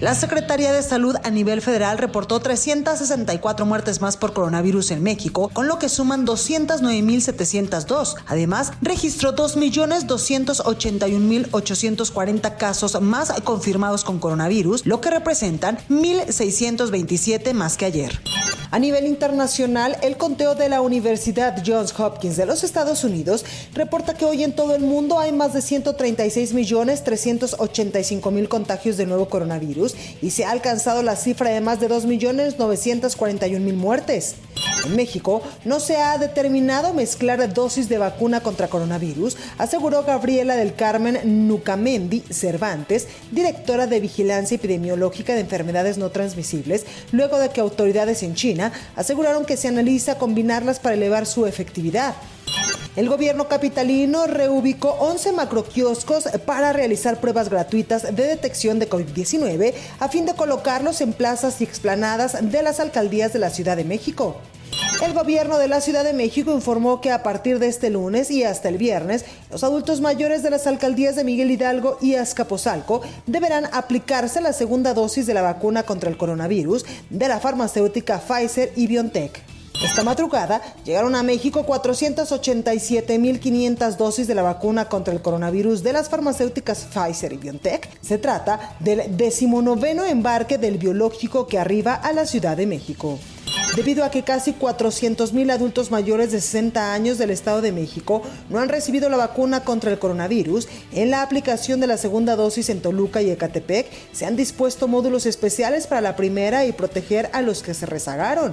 La Secretaría de Salud a nivel federal reportó 364 muertes más por coronavirus en México, con lo que suman 209.702. Además, registró 2.281.840 casos más confirmados con coronavirus, lo que representan 1.627 más que ayer. A nivel internacional, el conteo de la Universidad Johns Hopkins de los Estados Unidos reporta que hoy en todo el mundo hay más de 136.385.000 contagios de nuevo coronavirus y se ha alcanzado la cifra de más de 2.941.000 muertes. México no se ha determinado mezclar dosis de vacuna contra coronavirus, aseguró Gabriela del Carmen Nucamendi Cervantes, directora de Vigilancia Epidemiológica de Enfermedades No Transmisibles, luego de que autoridades en China aseguraron que se analiza combinarlas para elevar su efectividad. El gobierno capitalino reubicó 11 macroquioscos para realizar pruebas gratuitas de detección de COVID-19 a fin de colocarlos en plazas y explanadas de las alcaldías de la Ciudad de México. El gobierno de la Ciudad de México informó que a partir de este lunes y hasta el viernes, los adultos mayores de las alcaldías de Miguel Hidalgo y Azcapotzalco deberán aplicarse la segunda dosis de la vacuna contra el coronavirus de la farmacéutica Pfizer y BioNTech. Esta madrugada llegaron a México 487.500 dosis de la vacuna contra el coronavirus de las farmacéuticas Pfizer y BioNTech. Se trata del decimonoveno embarque del biológico que arriba a la Ciudad de México debido a que casi 400.000 adultos mayores de 60 años del Estado de México no han recibido la vacuna contra el coronavirus. En la aplicación de la segunda dosis en Toluca y Ecatepec se han dispuesto módulos especiales para la primera y proteger a los que se rezagaron.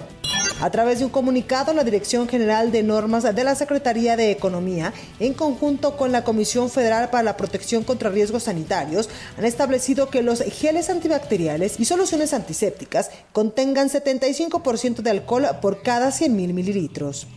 A través de un comunicado, la Dirección General de Normas de la Secretaría de Economía, en conjunto con la Comisión Federal para la Protección contra Riesgos Sanitarios, han establecido que los geles antibacteriales y soluciones antisépticas contengan 75% de alcohol por cada 100.000 mililitros.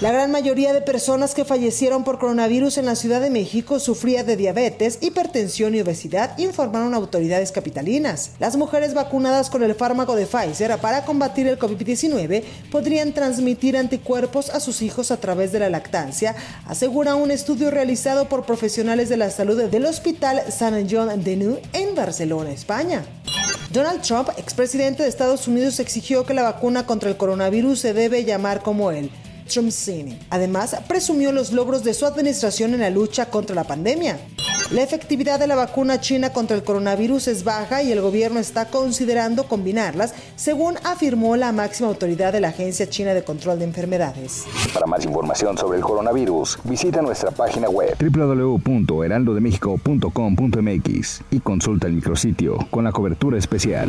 La gran mayoría de personas que fallecieron por coronavirus en la Ciudad de México sufría de diabetes, hipertensión y obesidad, informaron autoridades capitalinas. Las mujeres vacunadas con el fármaco de Pfizer para combatir el COVID-19 podrían transmitir anticuerpos a sus hijos a través de la lactancia, asegura un estudio realizado por profesionales de la salud del Hospital San John de Nou en Barcelona, España. Donald Trump, expresidente de Estados Unidos, exigió que la vacuna contra el coronavirus se debe llamar como él, Además, presumió los logros de su administración en la lucha contra la pandemia. La efectividad de la vacuna china contra el coronavirus es baja y el gobierno está considerando combinarlas, según afirmó la máxima autoridad de la Agencia China de Control de Enfermedades. Para más información sobre el coronavirus, visita nuestra página web www.heraldodemexico.com.mx y consulta el micrositio con la cobertura especial.